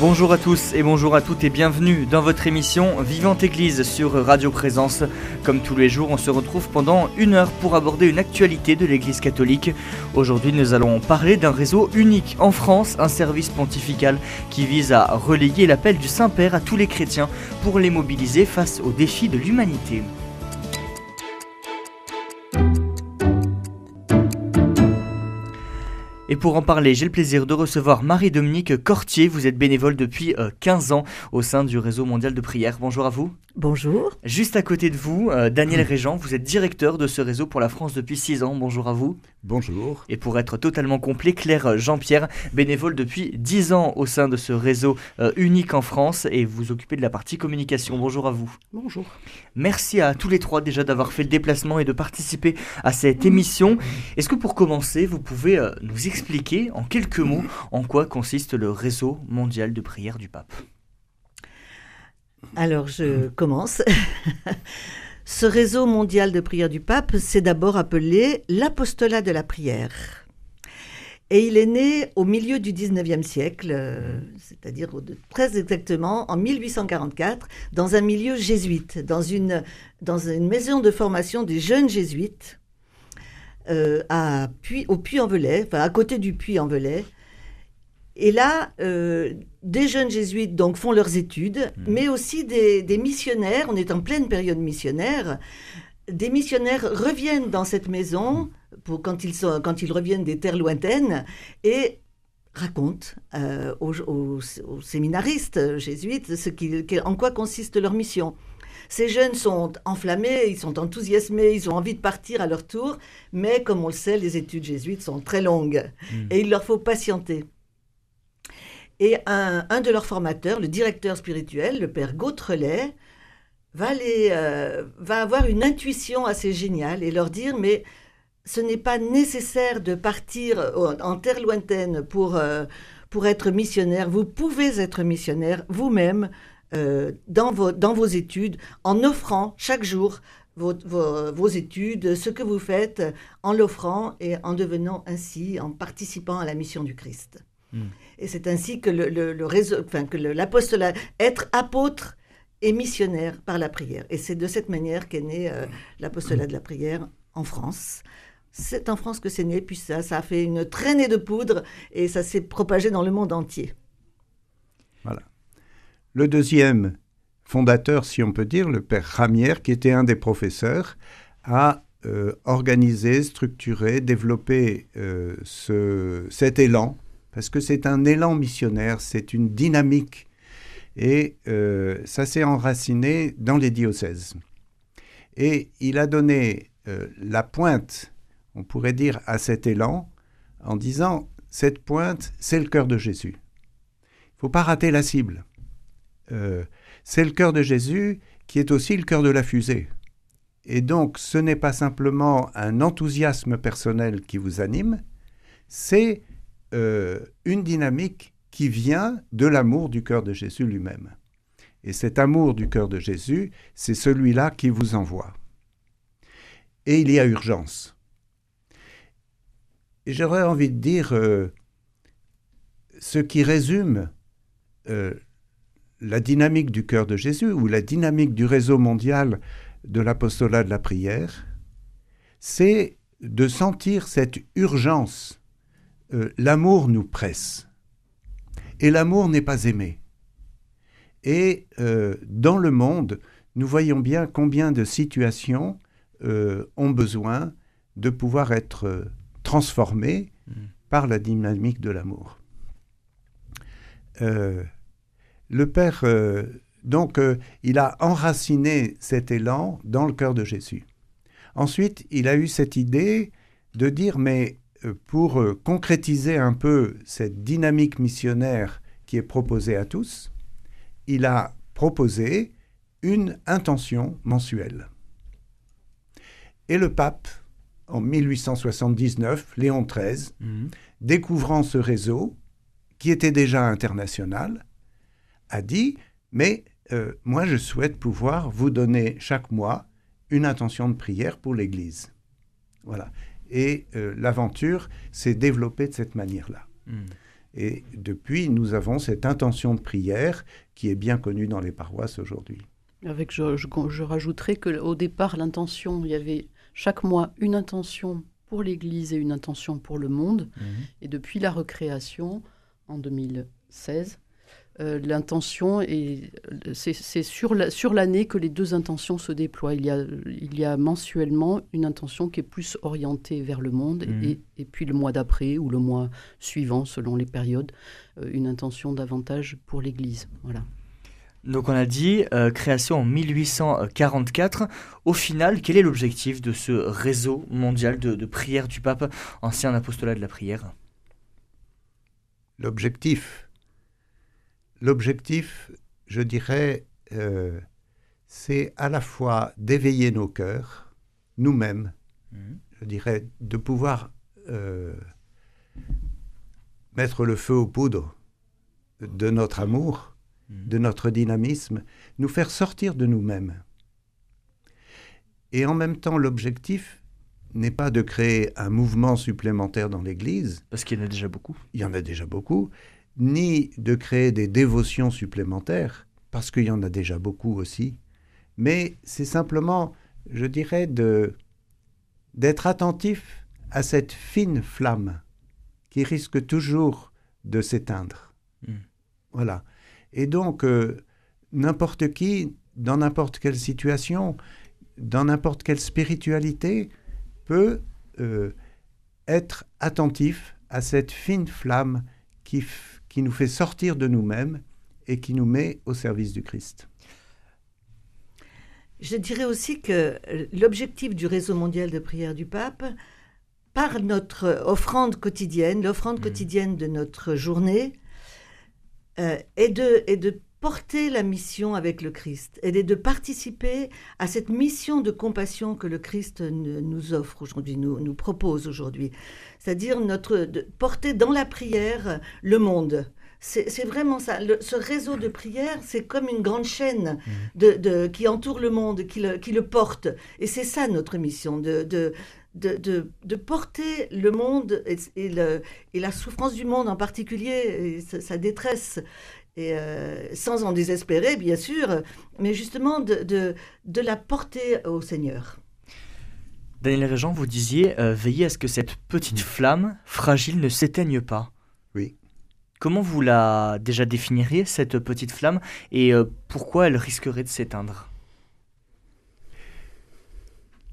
Bonjour à tous et bonjour à toutes et bienvenue dans votre émission Vivante Église sur Radio Présence. Comme tous les jours, on se retrouve pendant une heure pour aborder une actualité de l'Église catholique. Aujourd'hui, nous allons parler d'un réseau unique en France, un service pontifical qui vise à relayer l'appel du Saint-Père à tous les chrétiens pour les mobiliser face aux défis de l'humanité. Et pour en parler, j'ai le plaisir de recevoir Marie-Dominique Cortier. Vous êtes bénévole depuis 15 euh, ans au sein du réseau mondial de prière. Bonjour à vous. Bonjour. Juste à côté de vous, euh, Daniel Régent, vous êtes directeur de ce réseau pour la France depuis 6 ans. Bonjour à vous. Bonjour. Et pour être totalement complet, Claire Jean-Pierre, bénévole depuis 10 ans au sein de ce réseau euh, unique en France et vous occupez de la partie communication. Bonjour à vous. Bonjour. Merci à tous les trois déjà d'avoir fait le déplacement et de participer à cette émission. Est-ce que pour commencer, vous pouvez euh, nous expliquer en quelques mots en quoi consiste le réseau mondial de prière du pape? Alors, je commence. Ce réseau mondial de prière du pape s'est d'abord appelé l'apostolat de la prière. Et il est né au milieu du 19e siècle, euh, c'est-à-dire très exactement en 1844, dans un milieu jésuite, dans une, maison de formation des jeunes jésuites, euh, à au Puy-en-Velay, enfin à côté du Puy-en-Velay, et là, euh, des jeunes jésuites donc font leurs études, mmh. mais aussi des, missionnaires. On est en pleine période missionnaire. Des missionnaires reviennent dans cette maison pour quand ils sont quand ils reviennent des terres lointaines et racontent euh, aux, séminaristes jésuites ce qui, en quoi consiste leur mission. Ces jeunes sont enflammés, ils sont enthousiasmés, ils ont envie de partir à leur tour, mais comme on le sait, les études jésuites sont très longues mmh. et il leur faut patienter. Et un, de leurs formateurs, le directeur spirituel, le père Gautrelet, va, euh, va avoir une intuition assez géniale et leur dire, mais ce n'est pas nécessaire de partir en terre lointaine pour, euh, pour être missionnaire. Vous pouvez être missionnaire vous-même euh, dans, vos, dans vos études en offrant chaque jour vos, vos, études, ce que vous faites, en l'offrant et en devenant ainsi, en participant à la mission du Christ. Hmm. Et c'est ainsi que l'apostolat, être apôtre et missionnaire par la prière. Et c'est de cette manière qu'est né euh, l'apostolat de la prière en France. C'est en France que c'est né, puis ça, ça a fait une traînée de poudre et ça s'est propagé dans le monde entier. Voilà. Le deuxième fondateur, si on peut dire, le père Ramière, qui était un des professeurs, a euh, organisé, structuré, développé euh, ce, cet élan parce que c'est un élan missionnaire, c'est une dynamique, et euh, ça s'est enraciné dans les diocèses. Et il a donné euh, la pointe, on pourrait dire, à cet élan, en disant, cette pointe, c'est le cœur de Jésus. Il ne faut pas rater la cible. Euh, c'est le cœur de Jésus qui est aussi le cœur de la fusée. Et donc, ce n'est pas simplement un enthousiasme personnel qui vous anime, c'est euh, une dynamique qui vient de l'amour du cœur de Jésus lui-même. Et cet amour du cœur de Jésus, c'est celui-là qui vous envoie. Et il y a urgence. J'aurais envie de dire euh, ce qui résume euh, la dynamique du cœur de Jésus ou la dynamique du réseau mondial de l'apostolat de la prière, c'est de sentir cette urgence euh, l'amour nous presse. Et l'amour n'est pas aimé. Et euh, dans le monde, nous voyons bien combien de situations euh, ont besoin de pouvoir être transformées mm. par la dynamique de l'amour. le Père, donc, il a enraciné cet élan dans le cœur de Jésus. Ensuite, il a eu cette idée de dire, mais pour euh, concrétiser un peu cette dynamique missionnaire qui est proposée à tous, il a proposé une intention mensuelle. Et le pape, en 1879, Léon XIII, mhm. découvrant ce réseau, qui était déjà international, a dit, mais euh, moi, je souhaite pouvoir vous donner chaque mois une intention de prière pour l'Église. Voilà. Et euh, l'aventure s'est développée de cette manière-là. Hmm. Et depuis, nous avons cette intention de prière qui est bien connue dans les paroisses aujourd'hui. Avec, je, je, je rajouterais qu'au départ, l'intention, il y avait chaque mois une intention pour l'Église et une intention pour le monde. Mhm. Et depuis la recréation, en 2016, euh, l'intention est, c'est sur la- sur l'année que les deux intentions se déploient. Il y, a, il y a mensuellement une intention qui est plus orientée vers le monde Mhm. et, et puis le mois d'après ou le mois suivant, selon les périodes, euh, une intention davantage pour l'Église. Voilà. Donc on a dit euh, création en 1844. Au final, quel est l'objectif de ce réseau mondial de, de prière du pape, ancien apostolat de la prière? L'objectif, l'objectif, je dirais, euh, c'est à la fois d'éveiller nos cœurs, nous-mêmes, Mhm. je dirais, de pouvoir euh, mettre le feu aux poudres de notre amour, Mhm. de notre dynamisme, nous faire sortir de nous-mêmes. Et en même temps, l'objectif n'est pas de créer un mouvement supplémentaire dans l'Église, Parce qu'il y en a déjà beaucoup. il y en a déjà beaucoup, ni de créer des dévotions supplémentaires, parce qu'il y en a déjà beaucoup aussi, mais c'est simplement, je dirais, de d'être attentif à cette fine flamme qui risque toujours de s'éteindre. Mm. Voilà. Et donc, euh, n'importe qui, dans n'importe quelle situation, dans n'importe quelle spiritualité, peut euh, être attentif à cette fine flamme qui, qui nous fait sortir de nous-mêmes et qui nous met au service du Christ. Je dirais aussi que l'objectif du réseau mondial de prière du pape, par notre offrande quotidienne, l'offrande Mhm. quotidienne de notre journée, euh, est, de, est de porter la mission avec le Christ, et de participer à cette mission de compassion que le Christ nous offre aujourd'hui, nous, nous propose aujourd'hui. C'est-à-dire notre, de porter dans la prière le monde. C'est c'est vraiment ça. Le- ce réseau de prière, c'est comme une grande chaîne de, de- qui entoure le monde, qui le, qui le porte. Et c'est ça notre mission, de, de, de, de- de porter le monde et, et le- et la souffrance du monde en particulier, et sa, sa détresse. Et euh, sans en désespérer, bien sûr, mais justement de, de, de la porter au Seigneur. Daniel Régent, vous disiez euh, veiller à ce que cette petite flamme fragile ne s'éteigne pas. Oui. Comment vous la déjà définiriez, cette petite flamme, et euh, pourquoi elle risquerait de s'éteindre?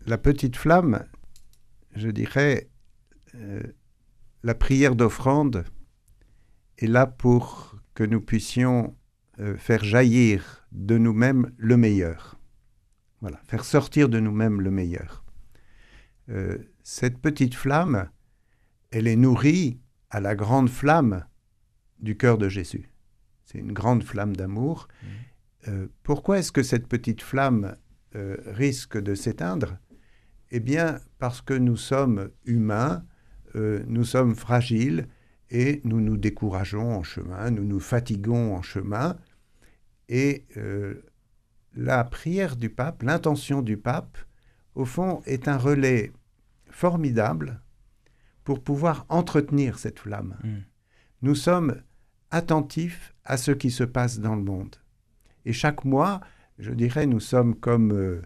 La petite flamme, je dirais, euh, la prière d'offrande est là pour que nous puissions euh, faire jaillir de nous-mêmes le meilleur. Voilà, faire sortir de nous-mêmes le meilleur. Euh, cette petite flamme, elle est nourrie à la grande flamme du cœur de Jésus. C'est une grande flamme d'amour. Euh, pourquoi est-ce que cette petite flamme euh, risque de s'éteindre? Eh bien, parce que nous sommes humains, euh, nous sommes fragiles et nous nous décourageons en chemin, nous nous fatiguons en chemin. Et euh, la prière du pape, l'intention du pape, au fond, est un relais formidable pour pouvoir entretenir cette flamme. Mm. Nous sommes attentifs à ce qui se passe dans le monde. Et chaque mois, je dirais, nous sommes comme euh,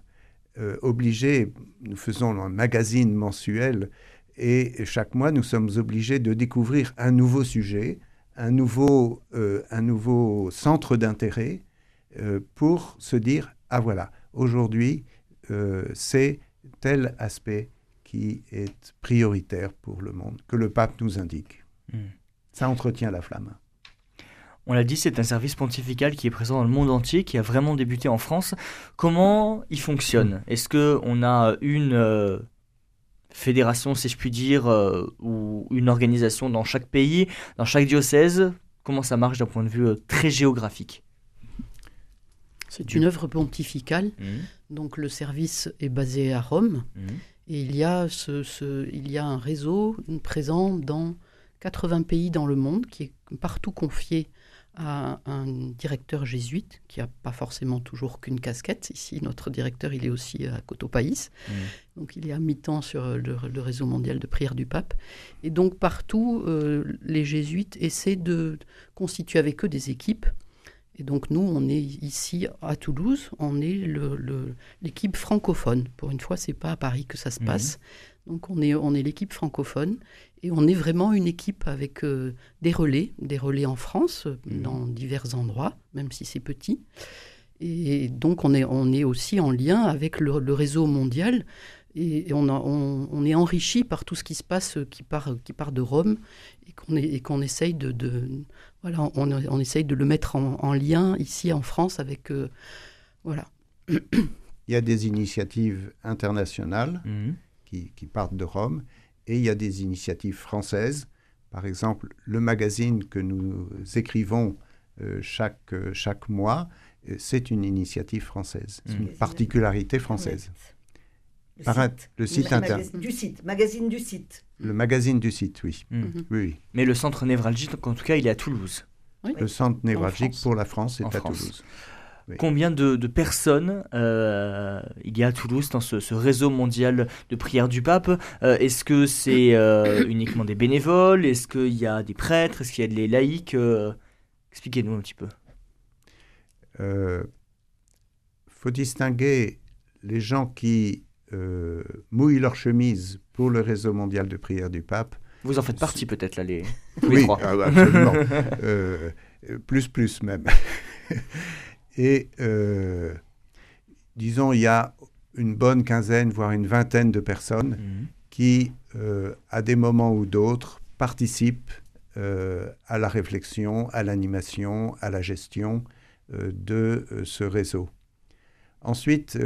euh, obligés, nous faisons un magazine mensuel, et chaque mois, nous sommes obligés de découvrir un nouveau sujet, un nouveau, euh, un nouveau centre d'intérêt, euh, pour se dire, ah voilà, aujourd'hui, euh, c'est tel aspect qui est prioritaire pour le monde, que le pape nous indique. Mm. Ça entretient la flamme. On l'a dit, c'est un service pontifical qui est présent dans le monde entier, qui a vraiment débuté en France. Comment il fonctionne? Est-ce que on a une fédération, si je puis dire, euh, ou une organisation dans chaque pays, dans chaque diocèse Comment ça marche d'un point de vue euh, très géographique? C'est une œuvre pontificale, donc le service est basé à Rome. Et il y a, ce, ce- il y a un réseau présent dans 80 pays dans le monde qui est partout confié a un directeur jésuite qui n'a pas forcément toujours qu'une casquette. Ici, notre directeur, il est aussi à Cotopaïs. Mmh. Donc, il est à mi-temps sur le, réseau mondial de prière du pape. Et donc, partout, euh, les jésuites essaient de constituer avec eux des équipes. Et donc, nous, on est ici à Toulouse, on est l'équipe francophone. Pour une fois, c'est pas à Paris que ça se mmh. Donc on est, on est l'équipe francophone et on est vraiment une équipe avec euh, des relais, des relais en France, euh, mmh. dans divers endroits, même si c'est petit. Et donc on est, on est aussi en lien avec le, réseau mondial et, on, on, est enrichi par tout ce qui se passe qui part, qui part de Rome et qu'on et qu'on essaye de, de, voilà, on, on, essaye de le mettre en, lien ici en France avec euh, voilà. Il y a des initiatives internationales. Mmh qui, partent de Rome. Et il y a des initiatives françaises. Par exemple, le magazine que nous écrivons euh, chaque, euh, chaque mois, euh, c'est une initiative française. C'est une particularité française. Le site, le site internet. Du site, magazine du site. Le magazine du site, oui. Mm. oui. Mais le centre névralgique, en tout cas, il est à Toulouse. Le centre névralgique pour la France est à Toulouse. Combien de, personnes euh, il y a à Toulouse dans ce, réseau mondial de prière du pape euh, Est-ce que c'est euh, uniquement des bénévoles Est-ce qu'il y a des prêtres Est-ce qu'il y a des laïcs Expliquez-nous un petit peu. Il faut distinguer les gens qui mouillent leur chemise pour le réseau mondial de prière du pape. Vous en faites partie peut-être là, les, oui, ah, absolument. plus, plus même. Et euh, disons, il y a une bonne quinzaine, voire une vingtaine de personnes mhm. qui, euh, à des moments ou d'autres, participent euh, à la réflexion, à l'animation, à la gestion de ce réseau. Ensuite,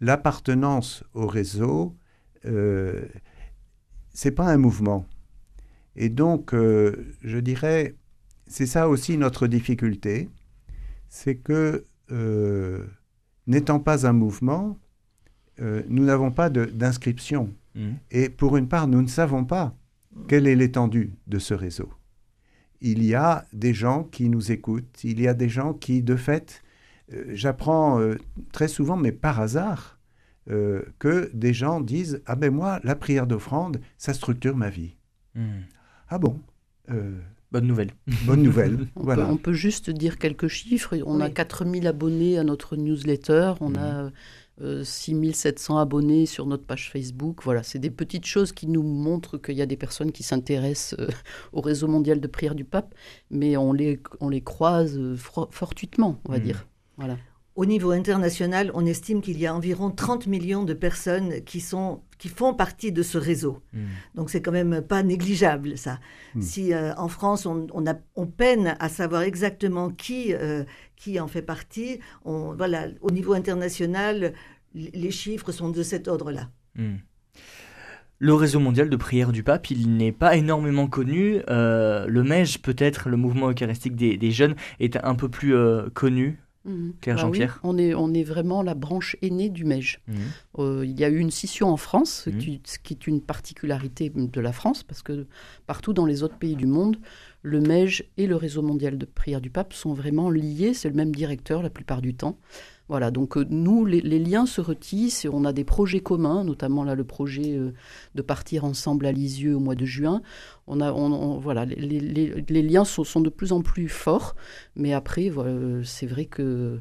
l'appartenance au réseau, c'est pas un mouvement. Et donc, je dirais, c'est ça aussi notre difficulté, c'est que euh, n'étant pas un mouvement, euh, nous n'avons pas d'inscription. Mmh. Et pour une part, nous ne savons pas quelle est l'étendue de ce réseau. Il y a des gens qui nous écoutent, il y a des gens qui, de fait, euh, j'apprends très souvent, mais par hasard, que des gens disent Ah ben moi, la prière d'offrande, ça structure ma vie. Mmh. Ah bon Bonne nouvelle. Bonne nouvelle. on, voilà. peut, on, peut, juste dire quelques chiffres. On a 4000 abonnés à notre newsletter. On a 6700 euh, abonnés sur notre page Facebook. Voilà, c'est des petites choses qui nous montrent qu'il y a des personnes qui s'intéressent euh, au réseau mondial de prière du pape, mais on les, on les croise euh, fortuitement, on va mmh. dire. Voilà. Au niveau international, on estime qu'il y a environ 30 millions de personnes qui, sont, qui font partie de ce réseau. Hmm. Donc c'est quand même pas négligeable ça. Hmm. Si euh, en France on, a, on, peine à savoir exactement qui, euh, qui en fait partie, on, voilà, au niveau international, les chiffres sont de cet ordre-là. Hmm. Le réseau mondial de prière du pape, il n'est pas énormément connu. Euh, le MEJ, peut-être, le mouvement eucharistique des, des, jeunes, est un peu plus connu. Mhm. Claire bah Jean-Pierre on, est, on est vraiment la branche aînée du MEJ. Mhm. Euh, il y a eu une scission en France, mhm. ce qui est une particularité de la France, parce que partout dans les autres pays du monde, le MEJ et le réseau mondial de prière du pape sont vraiment liés, c'est le même directeur la plupart du temps. Voilà, donc euh, nous, les, liens se retissent et on a des projets communs, notamment là le projet euh, de partir ensemble à Lisieux au mois de juin. On a, voilà, les, liens sont, sont, de plus en plus forts, mais après, c'est vrai que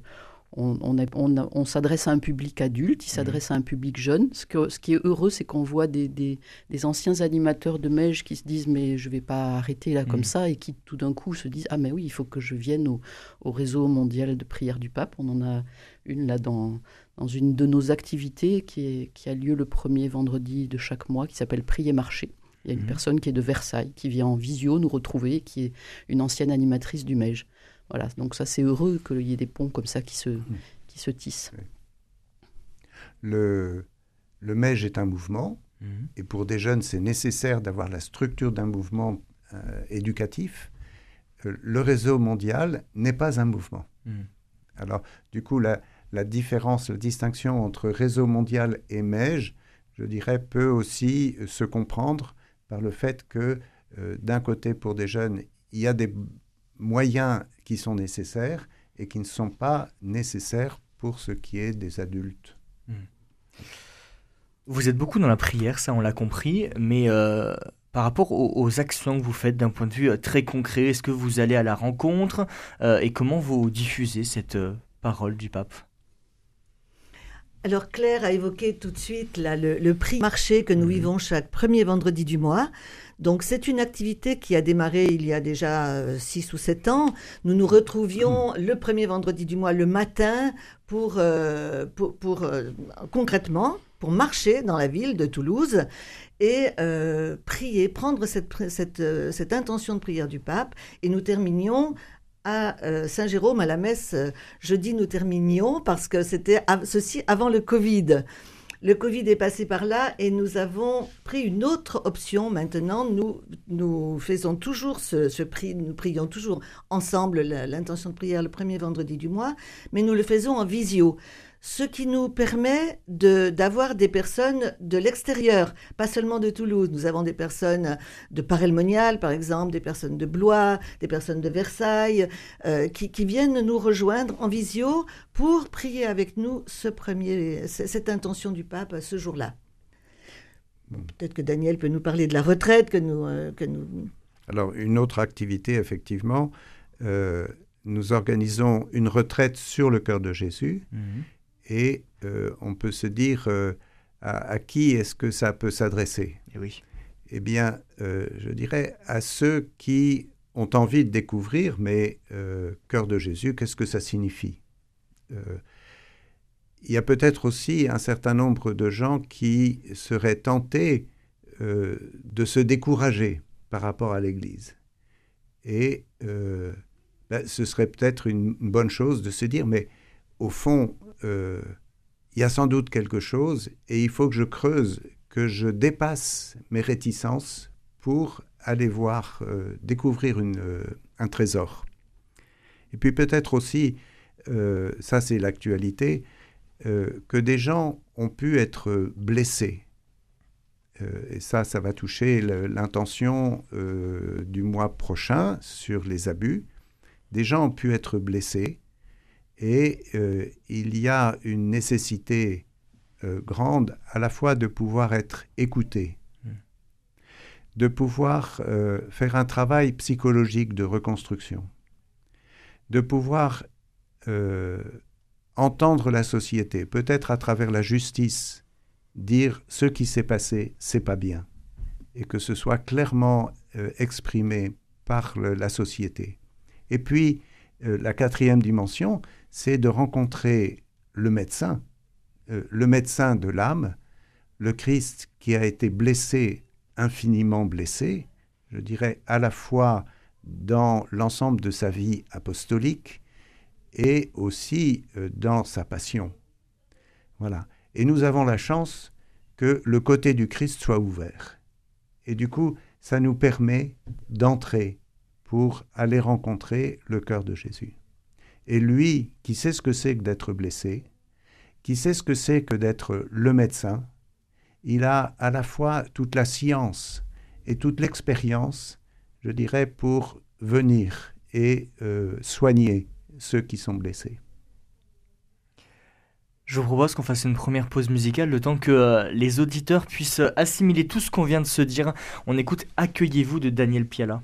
on, s'adresse à un public adulte, il mmh. s'adresse à un public jeune. Ce, qui est heureux, c'est qu'on voit des, anciens animateurs de Mège qui se disent mais je ne vais pas arrêter là comme mmh. ça et qui tout d'un coup se disent ah mais oui il faut que je vienne au, réseau mondial de prière du pape. On en a une là dans, une de nos activités qui, a lieu le premier vendredi de chaque mois qui s'appelle Prier Marché. Il y a une mmh. personne qui est de Versailles qui vient en visio nous retrouver, qui est une ancienne animatrice du Mège. Voilà, donc ça c'est heureux qu'il y ait des ponts comme ça qui se, mmh. qui se tissent. Le, le MEJ est un mouvement, mmh. et pour des jeunes c'est nécessaire d'avoir la structure d'un mouvement euh, éducatif. Euh, le réseau mondial n'est pas un mouvement. Mmh. Alors du coup, la, la, différence, la distinction entre réseau mondial et MEJ, je dirais, peut aussi se comprendre par le fait que d'un côté, pour des jeunes, il y a des moyens qui sont nécessaires et qui ne sont pas nécessaires pour ce qui est des adultes. Hmm. Vous êtes beaucoup dans la prière, ça on l'a compris, mais euh, par rapport aux, actions que vous faites d'un point de vue euh, très concret, est-ce que vous allez à la rencontre euh, et comment vous diffusez cette parole du pape? Alors Claire a évoqué tout de suite le, prix marché que nous mhm. vivons chaque premier vendredi du mois. Donc c'est une activité qui a démarré il y a déjà 6 euh, ou 7 ans. Nous nous retrouvions mhm. le premier vendredi du mois le matin pour, euh, pour, euh, concrètement pour marcher dans la ville de Toulouse et prier, prendre cette, cette, cette, intention de prière du pape. Et nous terminions à Saint-Jérôme, à la messe, jeudi, nous terminions parce que c'était ceci avant le Covid. Le Covid est passé par là et nous avons pris une autre option maintenant. Nous, faisons toujours nous prions toujours ensemble l'intention de prière le premier vendredi du mois, mais nous le faisons en visio ce qui nous permet d'avoir des personnes de l'extérieur, pas seulement de Toulouse. Nous avons des personnes de Parelmonial, par exemple, des personnes de Blois, des personnes de Versailles, euh, qui, viennent nous rejoindre en visio pour prier avec nous ce premier, cette intention du pape ce jour-là. Peut-être que Daniel peut nous parler de la retraite que nous... Euh, que nous... Alors, une autre activité, effectivement, euh, nous organisons une retraite sur le cœur de Jésus. Mhm et euh, on peut se dire euh, à, qui est-ce que ça peut s'adresser? Eh oui. Eh bien, euh, je dirais à ceux qui ont envie de découvrir, mais cœur de Jésus, qu'est-ce que ça signifie? Il y a peut-être aussi un certain nombre de gens qui seraient tentés de se décourager par rapport à l'Église. Et ben, ce serait peut-être une bonne chose de se dire, mais au fond, euh, il y a sans doute quelque chose et il faut que je creuse, que je dépasse mes réticences pour aller voir, euh, découvrir euh, un trésor. Et puis peut-être aussi, ça c'est l'actualité, que des gens ont pu être blessés. et ça, ça va toucher l'intention du mois prochain sur les abus. Des gens ont pu être blessés et euh, il y a une nécessité euh, grande à la fois de pouvoir être écouté, de pouvoir euh, faire un travail psychologique de reconstruction, de pouvoir entendre la société, peut-être à travers la justice, dire ce qui s'est passé, c'est pas bien, et que ce soit clairement exprimé par la société. Et puis, la quatrième dimension, c'est de rencontrer le médecin, euh, le médecin de l'âme, le Christ qui a été blessé, infiniment blessé, je dirais à la fois dans l'ensemble de sa vie apostolique et aussi euh, dans sa passion. Voilà. Et nous avons la chance que le côté du Christ soit ouvert. Et du coup, ça nous permet d'entrer pour aller rencontrer le cœur de Jésus. Et lui, qui sait ce que c'est que d'être blessé, qui sait ce que c'est que d'être le médecin, il a à la fois toute la science et toute l'expérience, je dirais, pour venir et euh, soigner ceux qui sont blessés. Je vous propose qu'on fasse une première pause musicale, le temps que euh, les auditeurs puissent assimiler tout ce qu'on vient de se dire. On écoute Accueillez-vous de Daniel Piala.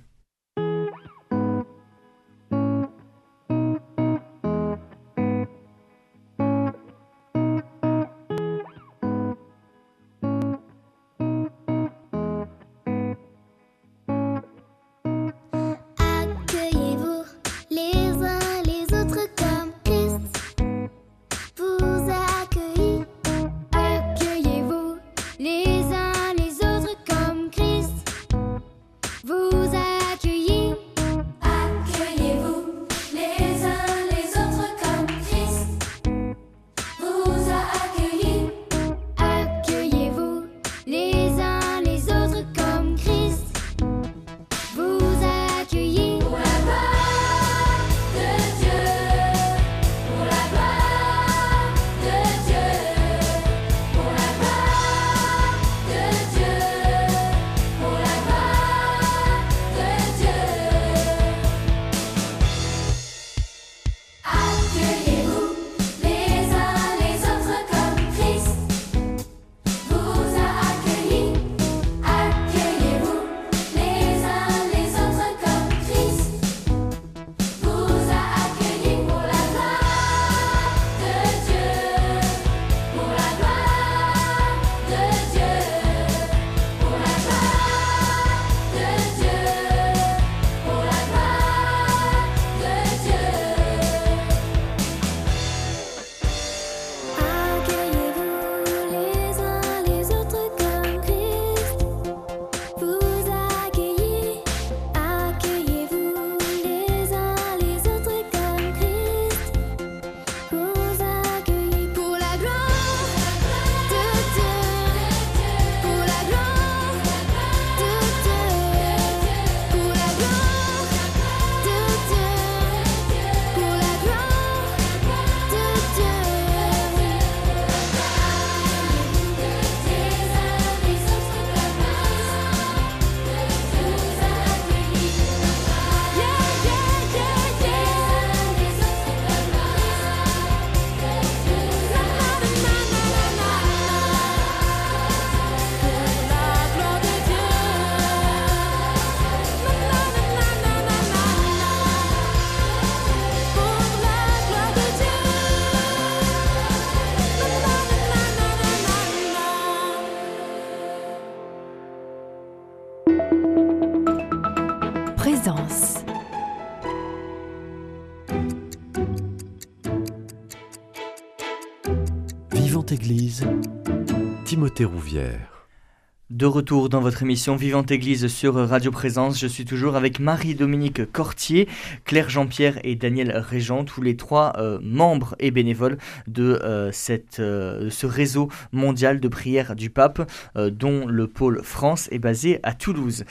De retour dans votre émission Vivante Église sur Radio Présence, je suis toujours avec Marie-Dominique Cortier, Claire Jean-Pierre et Daniel Régent, tous les trois euh, membres et bénévoles de euh, euh, ce réseau mondial de prière du pape, dont le pôle France est basé à Toulouse.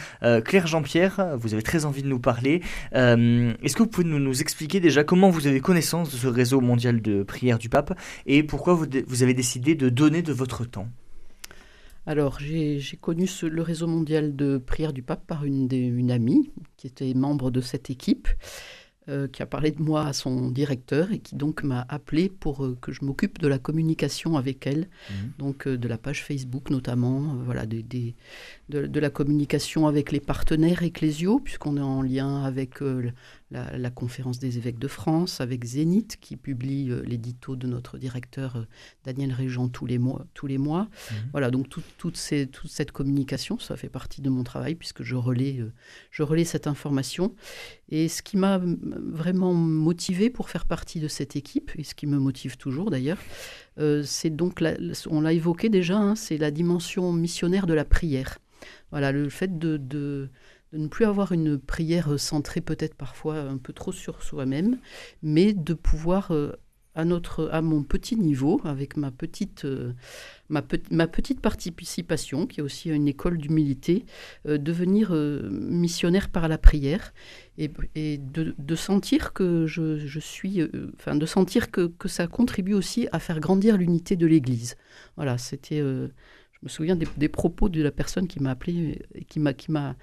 Claire Jean-Pierre, vous avez très envie de nous parler. Est-ce que vous pouvez nous, nous, expliquer déjà comment vous avez connaissance de ce réseau mondial de prière du pape et pourquoi vous, vous avez décidé de donner de votre temps? Alors, j'ai connu le réseau mondial de prière du pape par une, une amie qui était membre de cette équipe. Euh, qui a parlé de moi à son directeur et qui donc m'a appelé pour euh, que je m'occupe de la communication avec elle, mmh. donc euh, de la page Facebook notamment, voilà, des, de, la communication avec les partenaires ecclésiaux, puisqu'on est en lien avec la, conférence des évêques de France, avec Zénith, qui publie l'édito de notre directeur Daniel Régent tous les mois. Tous les mois. Mmh. Voilà, donc toute cette communication, ça fait partie de mon travail, puisque je relais, je relais cette information. Et ce qui m'a vraiment motivé pour faire partie de cette équipe, et ce qui me motive toujours d'ailleurs, euh, c'est donc, on l'a évoqué déjà, hein, c'est la dimension missionnaire de la prière. Voilà, le fait de, ne plus avoir une prière centrée peut-être parfois un peu trop sur soi-même, mais de pouvoir euh, à, notre, à mon petit niveau, avec ma petite, euh, ma, petite participation, qui est aussi une école d'humilité, euh, devenir euh, missionnaire par la prière et, de, sentir que je, suis, enfin de sentir que, ça contribue aussi à faire grandir l'unité de l'Église. Voilà, c'était, je me souviens des, des, propos de la personne qui m'a appelé, qui m'a, qui m'a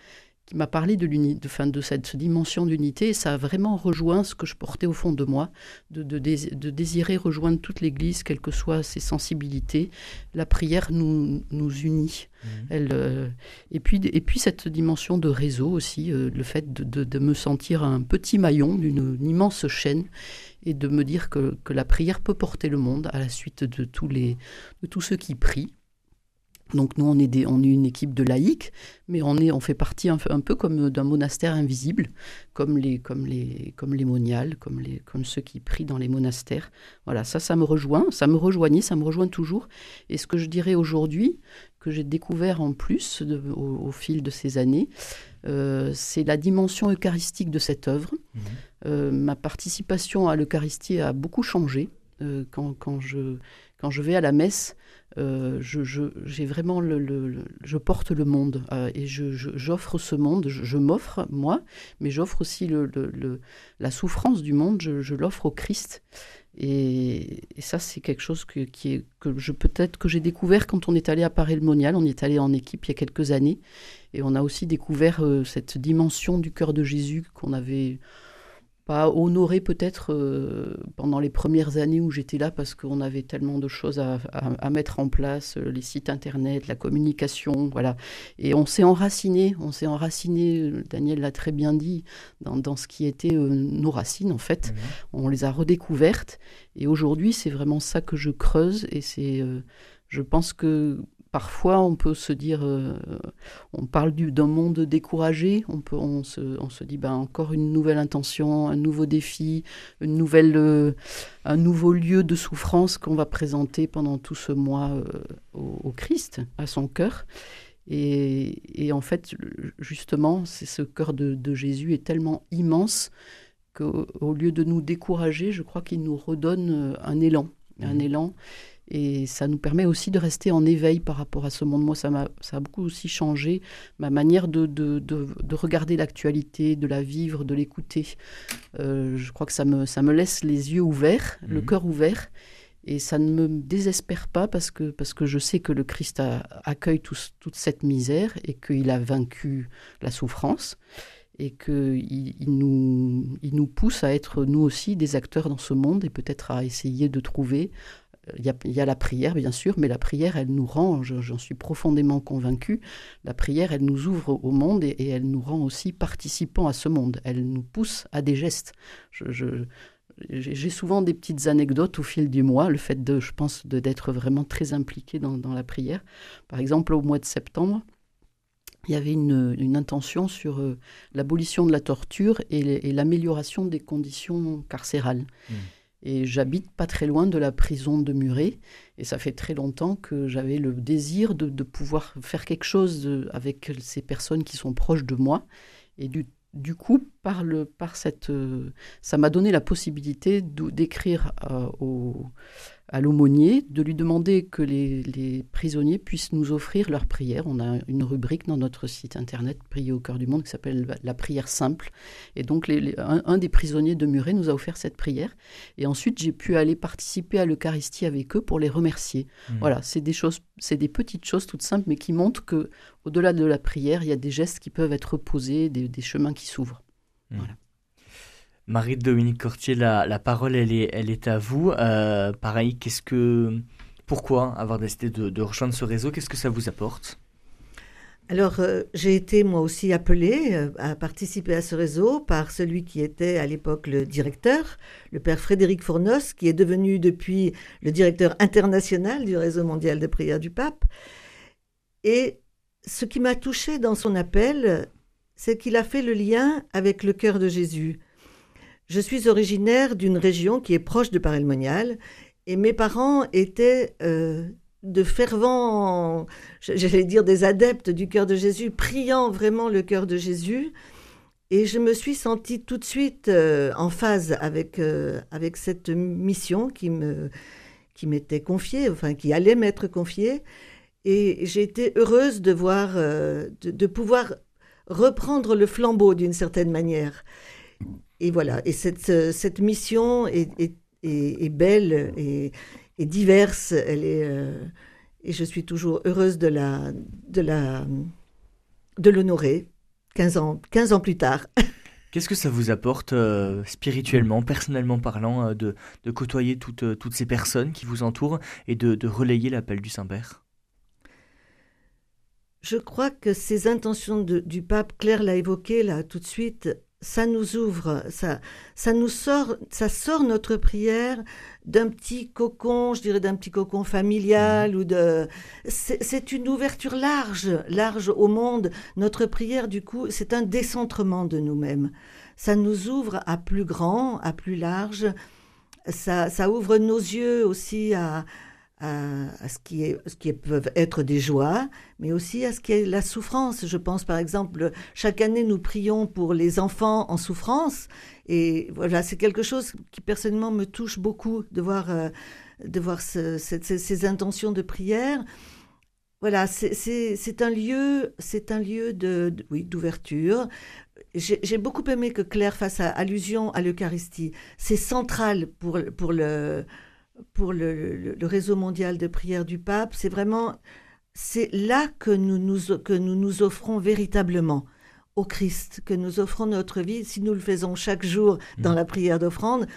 qui m'a parlé de, de, fin, de cette dimension d'unité. Ça a vraiment rejoint ce que je portais au fond de moi, de, de, de désirer rejoindre toute l'Église, quelles que soient ses sensibilités. La prière nous, nous unit. Mmh. Elle, euh, et, puis, et puis cette dimension de réseau aussi, euh, le fait de, me sentir un petit maillon d'une immense chaîne et de me dire que, que, la prière peut porter le monde à la suite de tous, les, de tous ceux qui prient. Donc nous, on est, on est une équipe de laïcs, mais on, est, on fait partie un, peu comme d'un monastère invisible, comme les, comme les, comme les moniales, comme, les, comme ceux qui prient dans les monastères. Voilà, ça, ça me rejoint, ça me rejoignait, ça me rejoint toujours. Et ce que je dirais aujourd'hui, que j'ai découvert en plus au, fil de ces années, euh, c'est la dimension eucharistique de cette œuvre. Mmh. Euh, ma participation à l'Eucharistie a beaucoup changé. Euh, quand, quand, je, quand je vais à la messe, euh, je, vraiment le, je porte le monde euh, et j'offre ce monde, je, m'offre moi, mais j'offre aussi le, la souffrance du monde, je, l'offre au Christ. Et, ça, c'est quelque chose que, qui est, que je peut-être que j'ai découvert quand on est allé à Paris-le-Monial. On y est allé en équipe il y a quelques années, et on a aussi découvert euh, cette dimension du cœur de Jésus qu'on avait pas honoré peut-être euh, pendant les premières années où j'étais là parce qu'on avait tellement de choses à, à, mettre en place, euh, les sites internet, la communication, voilà. Et on s'est enraciné, on s'est enraciné, euh, Daniel l'a très bien dit, dans, dans ce qui était nos racines en fait. Mmh. On les a redécouvertes et aujourd'hui c'est vraiment ça que je creuse et c'est, je pense que parfois on peut se dire, euh, on parle d'un monde découragé, on, peut, on, se, on se dit ben, encore une nouvelle intention, un nouveau défi, une nouvelle, euh, un nouveau lieu de souffrance qu'on va présenter pendant tout ce mois euh, au, Christ, à son cœur. Et, et en fait, justement, c'est ce cœur de, de, Jésus est tellement immense qu'au lieu de nous décourager, je crois qu'il nous redonne un élan, un mmh. élan. Et ça nous permet aussi de rester en éveil par rapport à ce monde. Moi, ça, a, ça a beaucoup aussi changé ma manière de, de, de, regarder l'actualité, de la vivre, de l'écouter. Euh, je crois que ça me, ça me laisse les yeux ouverts, le mhm. cœur ouvert. Et ça ne me désespère pas parce que, parce que je sais que le Christ a, accueille toute cette misère et qu'il a vaincu la souffrance et qu'il il nous, il nous pousse à être nous aussi des acteurs dans ce monde et peut-être à essayer de trouver il y, a, la prière, bien sûr, mais la prière, elle nous rend, j'en suis profondément convaincue, la prière, elle nous ouvre au monde et, elle nous rend aussi participants à ce monde. Elle nous pousse à des gestes. j'ai souvent des petites anecdotes au fil du mois, le fait de, je pense, d'être vraiment très impliqué dans, la prière. Par exemple, au mois de septembre, il y avait une, intention sur euh, l'abolition de la torture et l'amélioration des conditions carcérales. Mmh. Et j'habite pas très loin de la prison de Muret. Et ça fait très longtemps que j'avais le désir de, pouvoir faire quelque chose avec ces personnes qui sont proches de moi. Et du, coup, par, le, par cette, euh, ça m'a donné la possibilité d'écrire euh, au, à l'aumônier de lui demander que les, prisonniers puissent nous offrir leur prière. On a une rubrique dans notre site internet Prier au cœur du monde qui s'appelle la prière simple. Et donc un, des prisonniers de Muret nous a offert cette prière. Et ensuite j'ai pu aller participer à l'Eucharistie avec eux pour les remercier. Mmh. Voilà, c'est des choses, c'est des petites choses toutes simples, mais qui montrent que au-delà de la prière, il y a des gestes qui peuvent être posés, des, chemins qui s'ouvrent. Mmh. Voilà. Marie-Dominique Cortier, la, parole, elle est, elle est à vous. Euh, pareil, qu'est-ce que, pourquoi avoir décidé de, rejoindre ce réseau? Qu'est-ce que ça vous apporte? Alors, euh, j'ai été moi aussi appelée euh, à participer à ce réseau par celui qui était à l'époque le directeur, le père Frédéric Fournos, qui est devenu depuis le directeur international du réseau mondial de prière du pape. Et ce qui m'a touché dans son appel, c'est qu'il a fait le lien avec le cœur de Jésus. Je suis originaire d'une région qui est proche de Paray-le-Monial et mes parents étaient euh, de fervents, j'allais dire des adeptes du cœur de Jésus, priant vraiment le cœur de Jésus. Et je me suis sentie tout de suite euh, en phase avec, euh, avec cette mission qui me qui m'était confiée, enfin qui allait m'être confiée. Et j'ai été heureuse de voir, de, pouvoir reprendre le flambeau d'une certaine manière et voilà, et cette, euh, cette mission est, est, est, belle et, diverse. Elle est, euh, et je suis toujours heureuse de la, de la, de l'honorer 15 ans, 15 ans plus tard. Qu'est-ce que ça vous apporte euh, spirituellement, personnellement parlant, de, de, côtoyer toutes, toutes ces personnes qui vous entourent et de, de relayer l'appel du Saint-Père? Je crois que ces intentions du pape, Claire l'a évoqué là tout de suite, ça nous ouvre, ça, ça nous sort, ça sort notre prière d'un petit cocon, je dirais d'un petit cocon familial mmh. ou de. C'est une ouverture large, large au monde. Notre prière, du coup, c'est un décentrement de nous-mêmes. Ça nous ouvre à plus grand, à plus large. Ça, ça ouvre nos yeux aussi à, à, ce, qui est, ce qui peuvent être des joies, mais aussi à ce qui est la souffrance. Je pense par exemple, chaque année nous prions pour les enfants en souffrance, et voilà, c'est quelque chose qui personnellement me touche beaucoup de voir, euh, de voir ces, intentions de prière. Voilà, c'est un lieu, c'est un lieu de, oui d'ouverture. J'ai beaucoup aimé que Claire fasse allusion à l'Eucharistie. C'est central pour, pour le pour le, réseau mondial de prière du pape, c'est vraiment, c'est là que nous nous, que nous nous offrons véritablement au Christ, que nous offrons notre vie. Si nous le faisons chaque jour dans mm. la prière d'offrande,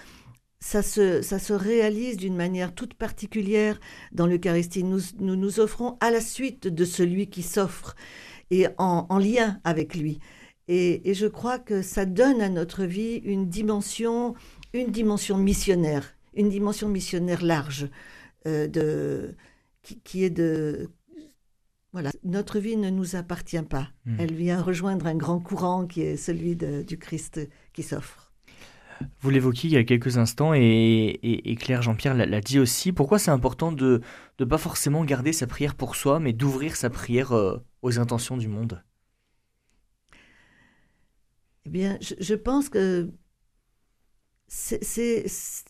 ça se, ça se réalise d'une manière toute particulière dans l'Eucharistie. Nous, nous nous offrons à la suite de celui qui s'offre et en, lien avec lui. Et, et, je crois que ça donne à notre vie une dimension, une dimension missionnaire une dimension missionnaire large, euh, de, qui, est de... Voilà, notre vie ne nous appartient pas. Hmm. Elle vient rejoindre un grand courant qui est celui du Christ qui s'offre. Vous l'évoquiez il y a quelques instants et, Claire Jean-Pierre l'a dit aussi. Pourquoi c'est important de ne pas forcément garder sa prière pour soi, mais d'ouvrir sa prière euh, aux intentions du monde? Eh bien, je pense que c'est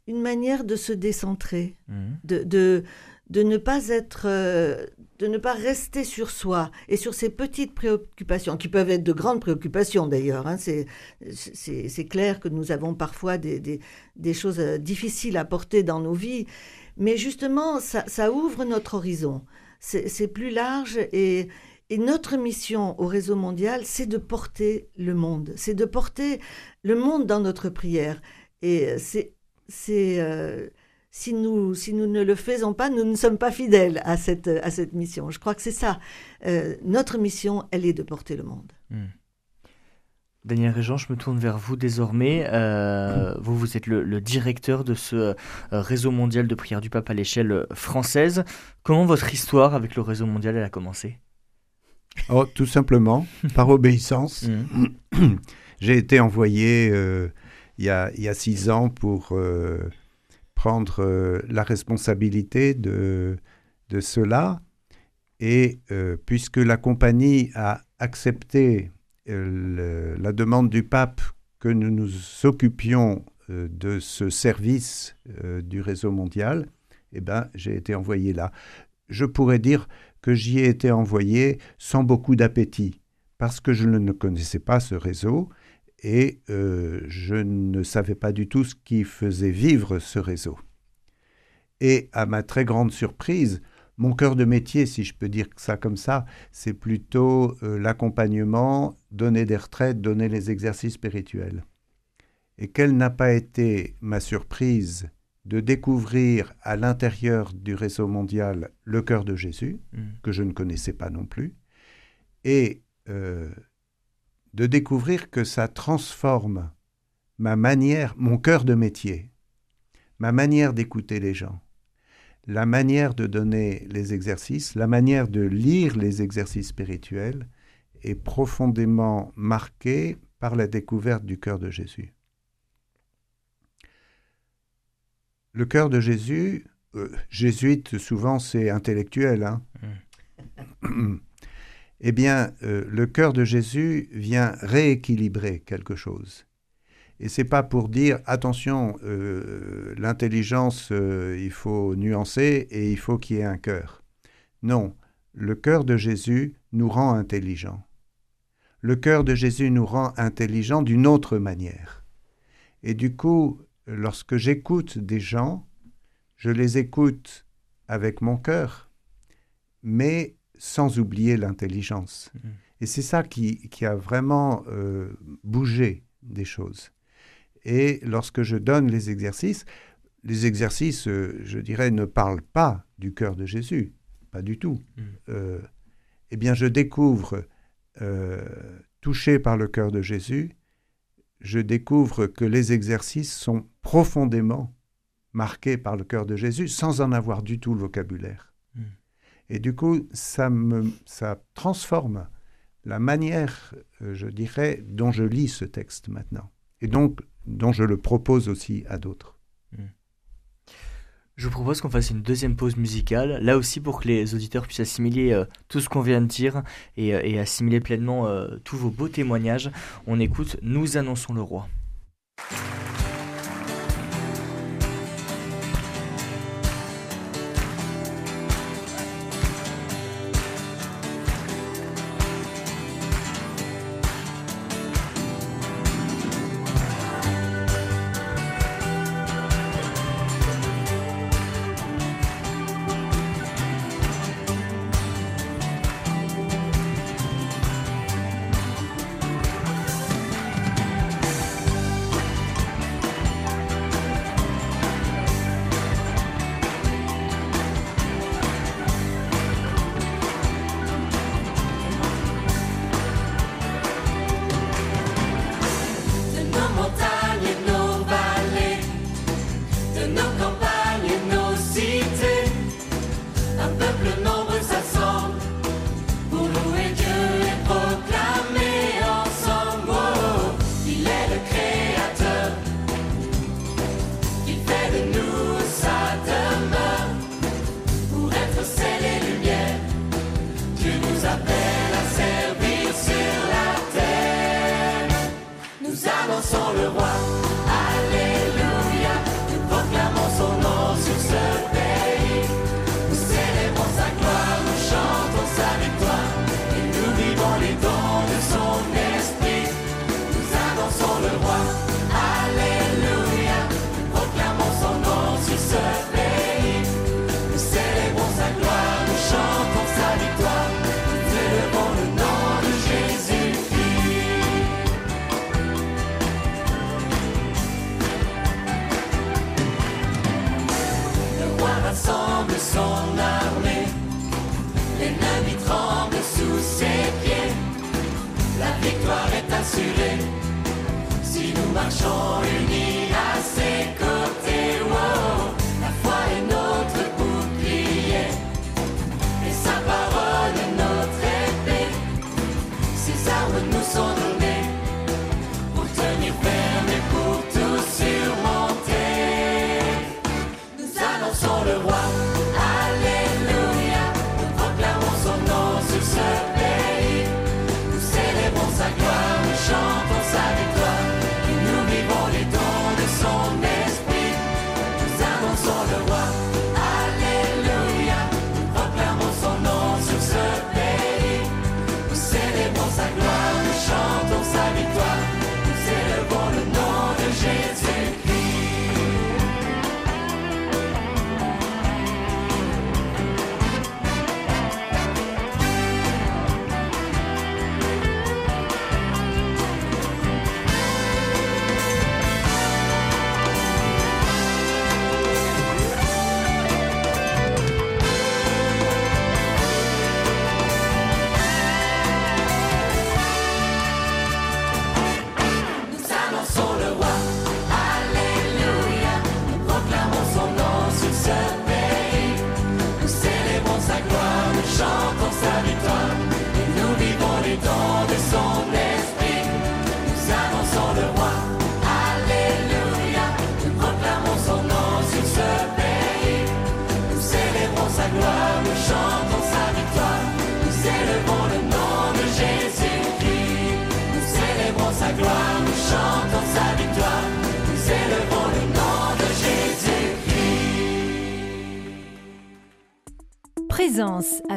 une manière de se décentrer, mhm. de, de, ne pas être, euh, de ne pas rester sur soi et sur ces petites préoccupations, qui peuvent être de grandes préoccupations d'ailleurs. Hein. C'est clair que nous avons parfois des, des, choses euh, difficiles à porter dans nos vies, mais justement, ça, ça ouvre notre horizon. C'est plus large et, et notre mission au réseau mondial, c'est de porter le monde, c'est de porter le monde dans notre prière. Et euh, c'est, c'est euh, si nous, si nous ne le faisons pas, nous ne sommes pas fidèles à cette, à cette mission. Je crois que c'est ça. Euh, notre mission, elle est de porter le monde. Hmm. Daniel Régent, je me tourne vers vous désormais. vous, vous êtes le, directeur de ce réseau mondial de prière du pape à l'échelle française. Comment votre histoire avec le réseau mondial elle a commencé? Oh, Tout simplement, par obéissance. Hmm. J'ai été envoyé il y a, six ans pour euh, prendre euh, la responsabilité de, cela. Et euh, puisque la compagnie a accepté la demande du pape que nous nous occupions de ce service du réseau mondial, eh ben, j'ai été envoyé là. Je pourrais dire que j'y ai été envoyé sans beaucoup d'appétit, parce que je ne connaissais pas ce réseau et euh, je ne savais pas du tout ce qui faisait vivre ce réseau. Et à ma très grande surprise, mon cœur de métier, si je peux dire ça comme ça, c'est plutôt euh, l'accompagnement, donner des retraites, donner les exercices spirituels. Et quelle n'a pas été ma surprise de découvrir à l'intérieur du réseau mondial le cœur de Jésus, mm. que je ne connaissais pas non plus, et euh, de découvrir que ça transforme ma manière, mon cœur de métier, ma manière d'écouter les gens, la manière de donner les exercices, la manière de lire les exercices spirituels est profondément marquée par la découverte du cœur de Jésus. Le cœur de Jésus, euh, jésuite souvent c'est intellectuel, hein mmh. eh bien, euh, le cœur de Jésus vient rééquilibrer quelque chose. Et c'est pas pour dire attention, euh, l'intelligence, euh, il faut nuancer et il faut qu'il y ait un cœur. Non, le cœur de Jésus nous rend intelligents. Le cœur de Jésus nous rend intelligents d'une autre manière. Et du coup, lorsque j'écoute des gens, je les écoute avec mon cœur, mais sans oublier l'intelligence. Mm. Et c'est ça qui, a vraiment euh, bougé des choses. Et lorsque je donne les exercices, les exercices, euh, je dirais, ne parlent pas du cœur de Jésus, pas du tout. Mm. Euh, eh bien, je découvre, touché par le cœur de Jésus, je découvre que les exercices sont profondément marqués par le cœur de Jésus sans en avoir du tout le vocabulaire. Et du coup, ça, me, ça transforme la manière, euh, je dirais, dont je lis ce texte maintenant. Et donc, dont je le propose aussi à d'autres. Je vous propose qu'on fasse une deuxième pause musicale, là aussi pour que les auditeurs puissent assimiler euh, tout ce qu'on vient de dire et, euh, et assimiler pleinement tous vos beaux témoignages. On écoute Nous annonçons le roi.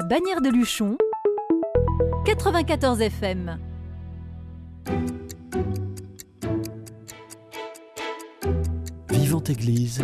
Bagnères de Luchon, 94 FM. Vivante Église,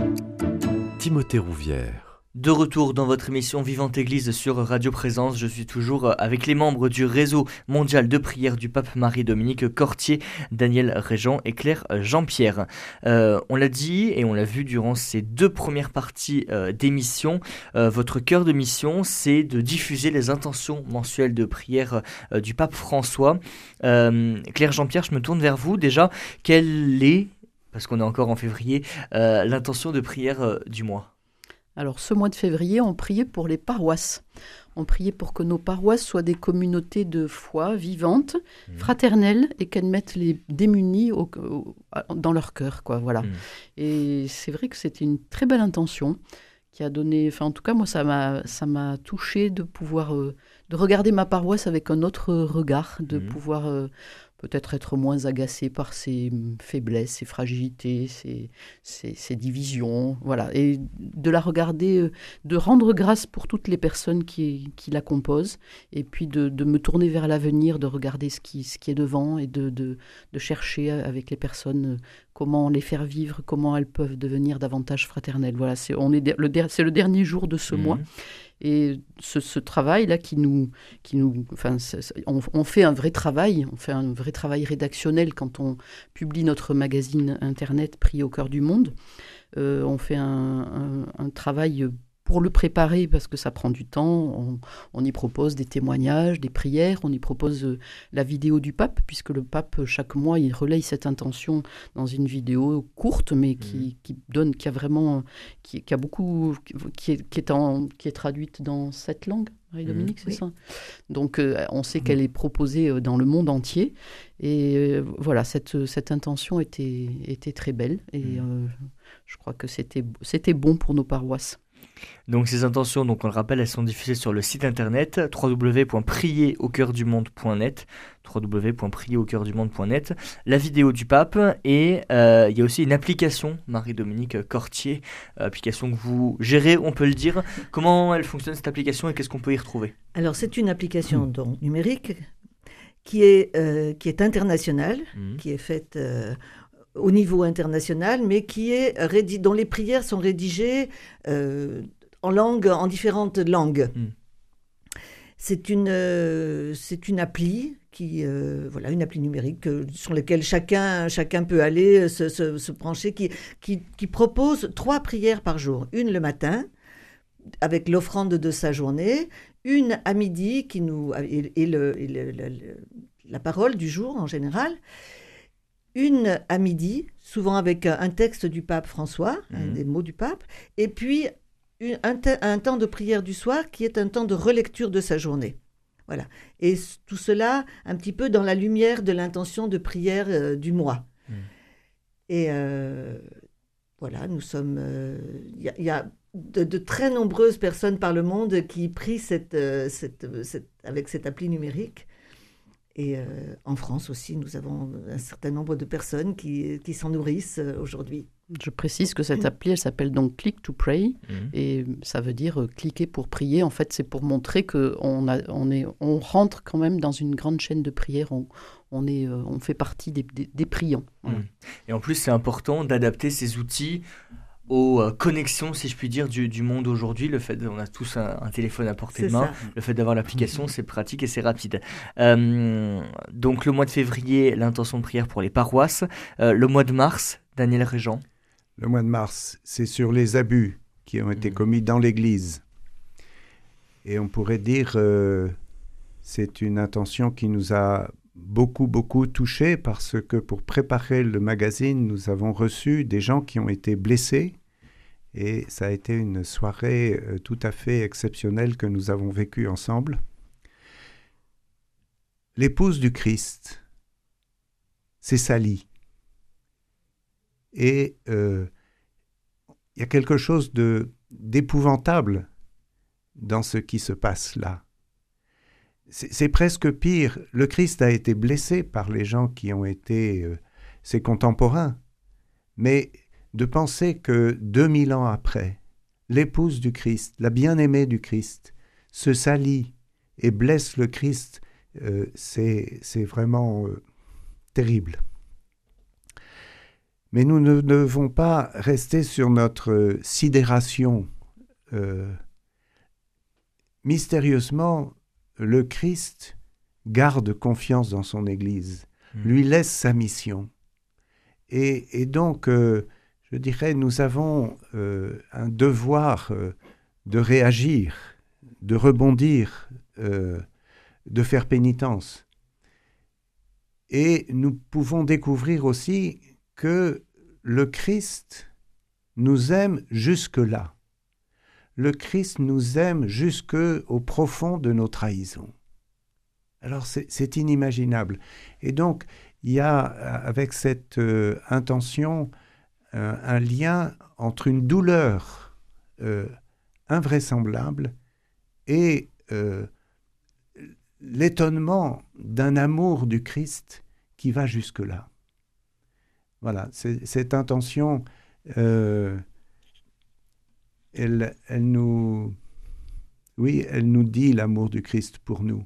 Timothée Rouvière. De retour dans votre émission Vivante Église sur Radio Présence, je suis toujours avec les membres du réseau mondial de prière du pape Marie-Dominique Cortier, Daniel Régent et Claire Jean-Pierre. Euh, on l'a dit et on l'a vu durant ces deux premières parties euh, d'émission, euh, votre cœur de mission, c'est de diffuser les intentions mensuelles de prière du pape François. Claire Jean-Pierre, je me tourne vers vous déjà. Quelle est, parce qu'on est encore en février, l'intention de prière du mois? Alors ce mois de février, on priait pour les paroisses. On priait pour que nos paroisses soient des communautés de foi vivantes, mmh. fraternelles, et qu'elles mettent les démunis dans leur cœur. Quoi, voilà. Mmh. Et c'est vrai que c'était une très belle intention qui a donné, enfin en tout cas moi ça m'a ça m'a touché de pouvoir euh, de regarder ma paroisse avec un autre regard, de mmh. pouvoir euh, peut-être être moins agacé par ses faiblesses, ses fragilités, ses, divisions, voilà, et de la regarder, euh, de rendre grâce pour toutes les personnes qui, qui la composent, et puis de, de me tourner vers l'avenir, de regarder ce qui, ce qui est devant, et de, de, de, chercher avec les personnes euh, comment les faire vivre, comment elles peuvent devenir davantage fraternelles. Voilà, c'est on est le, c'est le dernier jour de ce mmh. mois. Et ce, travail-là qui nous, qui nous, enfin, on, fait un vrai travail, on fait un vrai travail rédactionnel quand on publie notre magazine internet Pris au cœur du monde. Euh, on fait un, un, travail pour le préparer, parce que ça prend du temps, on, y propose des témoignages, des prières, on y propose euh, la vidéo du pape, puisque le pape, chaque mois, il relaye cette intention dans une vidéo courte, mais qui, mmh. donne, qui a vraiment, qui, a beaucoup, qui est, qui est, en, qui est traduite dans sept langues. Marie-Dominique, mmh. c'est ça? Donc, euh, on sait mmh. qu'elle est proposée euh, dans le monde entier. Et voilà, cette, cette intention était, était très belle. Et je crois que c'était bon pour nos paroisses. Donc ces intentions, donc on le rappelle, elles sont diffusées sur le site internet www.prieraucoeurdumonde.net www.prieraucoeurdumonde.net la vidéo du pape et euh, il y a aussi une application Marie-Dominique Cortier, application que vous gérez, on peut le dire. Comment elle fonctionne cette application et qu'est-ce qu'on peut y retrouver? Alors c'est une application donc, numérique qui est, euh, qui est internationale, mmh. qui est faite euh, au niveau international, mais qui est dont les prières sont rédigées euh, en langue, en différentes langues. Hmm. C'est une, euh, c'est une appli qui, euh, voilà, une appli numérique sur laquelle chacun, chacun peut aller se, se, brancher, qui, qui, qui, propose trois prières par jour. Une le matin, avec l'offrande de sa journée, une à midi qui nous et, le, la parole du jour en général, une à midi, souvent avec un texte du pape François, mhm. des mots du pape, et puis un, temps de prière du soir qui est un temps de relecture de sa journée. Voilà. Et tout cela un petit peu dans la lumière de l'intention de prière euh, du mois. Mhm. Et euh, voilà, nous sommes. Il euh, y, a de, très nombreuses personnes par le monde qui prient cette, cette, avec cette appli numérique. Et en France aussi, nous avons un certain nombre de personnes qui, qui s'en nourrissent aujourd'hui. Je précise que cette appli, elle s'appelle donc Click to Pray, mm. et ça veut dire euh, cliquer pour prier. En fait, c'est pour montrer qu'on on est, on rentre quand même dans une grande chaîne de prière. On, on est, euh, on fait partie des, des, priants. Mm. Et en plus, c'est important d'adapter ces outils aux euh, connexions, si je puis dire, du, du monde aujourd'hui. Le fait qu'on a tous un, téléphone à portée de main, le fait d'avoir l'application, c'est pratique et c'est rapide. donc le mois de février, l'intention de prière pour les paroisses. le mois de mars, Daniel Régent le mois de mars, c'est sur les abus qui ont été mmh. commis dans l'Église. Et on pourrait dire, euh, c'est une intention qui nous a beaucoup, beaucoup touchés parce que pour préparer le magazine, nous avons reçu des gens qui ont été blessés. Et ça a été une soirée euh, tout à fait exceptionnelle que nous avons vécue ensemble. L'épouse du Christ, c'est Sally. Et euh, il y a quelque chose d'épouvantable dans ce qui se passe là. C'est presque pire. Le Christ a été blessé par les gens qui ont été euh, ses contemporains. Mais de penser que 2000 ans après, l'épouse du Christ, la bien-aimée du Christ, se salit et blesse le Christ, euh, c'est vraiment terrible. Mais nous ne devons pas rester sur notre euh, sidération. Euh, mystérieusement, le Christ garde confiance dans son Église, hmm. lui laisse sa mission. Et, donc, euh, je dirais, nous avons un devoir de réagir, de rebondir, de faire pénitence. Et nous pouvons découvrir aussi que le Christ nous aime jusque-là. Le Christ nous aime jusque au profond de nos trahisons. Alors c'est inimaginable. Et donc, il y a avec cette euh, intention euh, un lien entre une douleur euh, invraisemblable et l'étonnement d'un amour du Christ qui va jusque-là. Voilà, cette intention, euh, elle, elle, nous, oui, elle nous dit l'amour du Christ pour nous.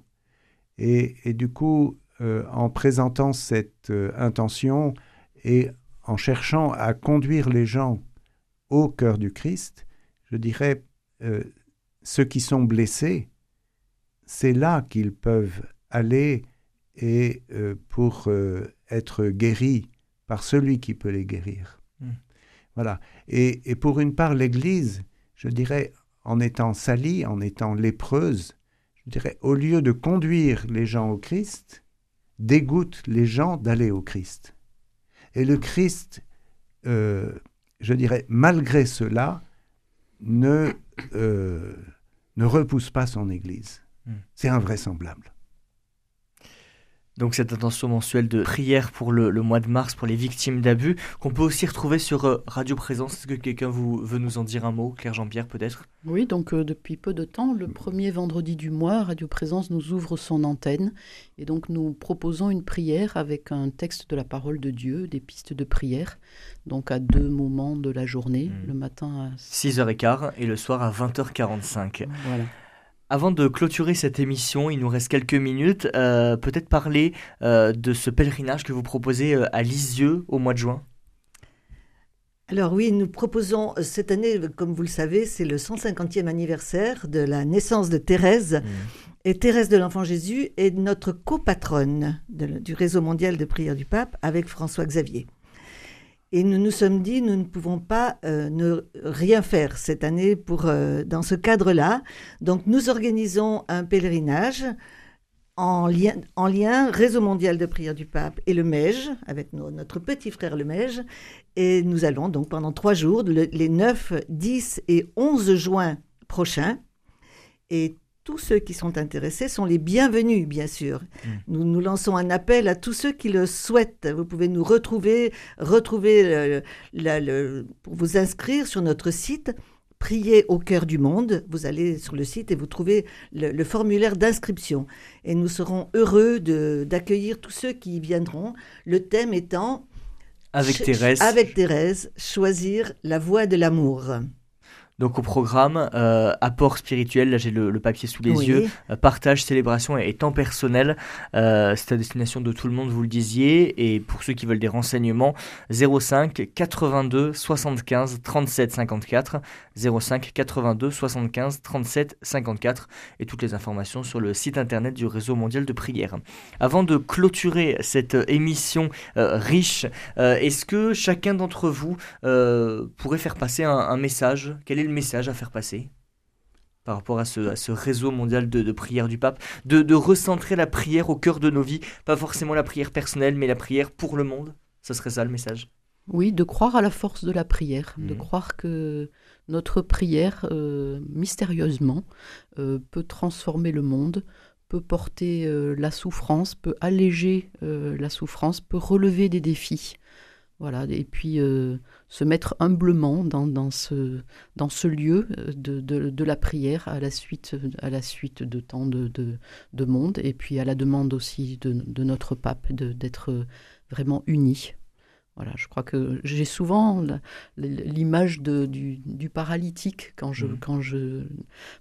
Et, et du coup, euh, en présentant cette euh, intention et en cherchant à conduire les gens au cœur du Christ, je dirais, ceux qui sont blessés, c'est là qu'ils peuvent aller et pour être guéris par celui qui peut les guérir. Hmm. Voilà. Et, pour une part, l'Église, je dirais, en étant salie, en étant lépreuse, je dirais, au lieu de conduire les gens au Christ, dégoûte les gens d'aller au Christ. Et le Christ, euh, je dirais, malgré cela, ne, euh, ne repousse pas son Église. Hmm. C'est invraisemblable. Donc cette intention mensuelle de prière pour le, mois de mars pour les victimes d'abus, qu'on peut aussi retrouver sur euh, Radio Présence. Est-ce que quelqu'un vous, veut nous en dire un mot Claire Jean-Pierre peut-être? Oui, donc euh, depuis peu de temps, le premier vendredi du mois, Radio Présence nous ouvre son antenne. Et donc nous proposons une prière avec un texte de la parole de Dieu, des pistes de prière, donc à deux moments de la journée, hmm. le matin à 6h15 et le soir à 20h45. Voilà. Avant de clôturer cette émission, il nous reste quelques minutes. Euh, peut-être parler euh, de ce pèlerinage que vous proposez euh, à Lisieux au mois de juin. Alors oui, nous proposons cette année, comme vous le savez, c'est le 150e anniversaire de la naissance de Thérèse. Mmh. Et Thérèse de l'Enfant Jésus est notre copatronne du réseau mondial de prière du pape avec François Xavier. Et nous nous sommes dit, nous ne pouvons pas euh, ne rien faire cette année pour, euh, dans ce cadre-là. Donc nous organisons un pèlerinage en lien, en lien Réseau mondial de prière du pape et le MEJ, avec notre petit frère le MEJ. Et nous allons donc pendant trois jours, les 9, 10 et 11 juin prochains. Et tous ceux qui sont intéressés sont les bienvenus, bien sûr. Mm. Nous, nous lançons un appel à tous ceux qui le souhaitent. Vous pouvez nous retrouver, retrouver pour vous inscrire sur notre site prier au cœur du monde. Vous allez sur le site et vous trouvez le, formulaire d'inscription. Et nous serons heureux d'accueillir tous ceux qui y viendront. Le thème étant avec Thérèse. Avec Thérèse, choisir la voie de l'amour. Donc au programme, euh, apport spirituel, là j'ai le, papier sous les yeux, euh, partage, célébration et, temps personnel. Euh, c'est à destination de tout le monde, vous le disiez. Et pour ceux qui veulent des renseignements, 05 82 75 37 54. 05 82 75 37 54. Et toutes les informations sur le site internet du Réseau mondial de prière. Avant de clôturer cette émission riche, est-ce que chacun d'entre vous pourrait faire passer un, un message? Quel est message à faire passer par rapport à ce, réseau mondial de, prière du pape, de, recentrer la prière au cœur de nos vies, pas forcément la prière personnelle, mais la prière pour le monde Ce serait ça le message? Oui, de croire à la force de la prière, de mmh. croire que notre prière, euh, mystérieusement, euh, peut transformer le monde, peut porter euh, la souffrance, peut alléger la souffrance, peut relever des défis. Voilà, et puis euh, se mettre humblement dans, ce, dans ce lieu euh, de, de, la prière à la suite, à la suite de tant de, de, monde, et puis à la demande aussi de, notre pape d'être vraiment unis. Voilà, je crois que j'ai souvent l'image du, du, paralytique quand je, mmh. quand je,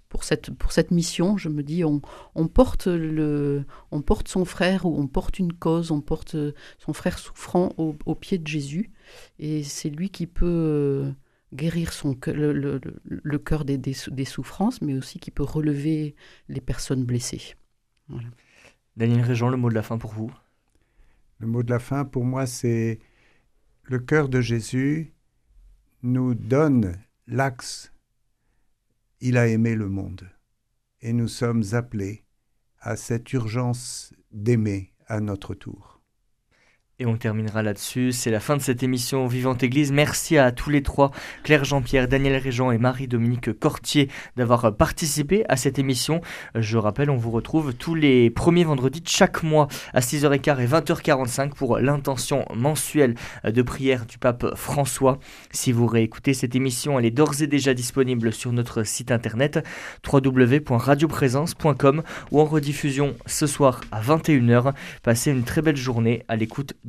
pour cette, pour cette mission, je me dis on, on, porte le, on porte son frère ou on porte une cause, on porte son frère souffrant au, au pied de Jésus, et c'est lui qui peut euh, guérir son, le, le, le cœur des, des, des, souffrances, mais aussi qui peut relever les personnes blessées. Daniel Régent, le mot de la fin pour vous? Le mot de la fin pour moi, c'est le cœur de Jésus nous donne l'axe. Il a aimé le monde. Et nous sommes appelés à cette urgence d'aimer à notre tour. Et on terminera là-dessus. C'est la fin de cette émission Vivante Église. Merci à tous les trois, Claire Jean-Pierre, Daniel Régent et Marie-Dominique Cortier, d'avoir participé à cette émission. Je rappelle, on vous retrouve tous les premiers vendredis de chaque mois à 6h15 et 20h45 pour l'intention mensuelle de prière du pape François. Si vous réécoutez cette émission, elle est d'ores et déjà disponible sur notre site internet www.radioprésence.com ou en rediffusion ce soir à 21h. Passez une très belle journée à l'écoute de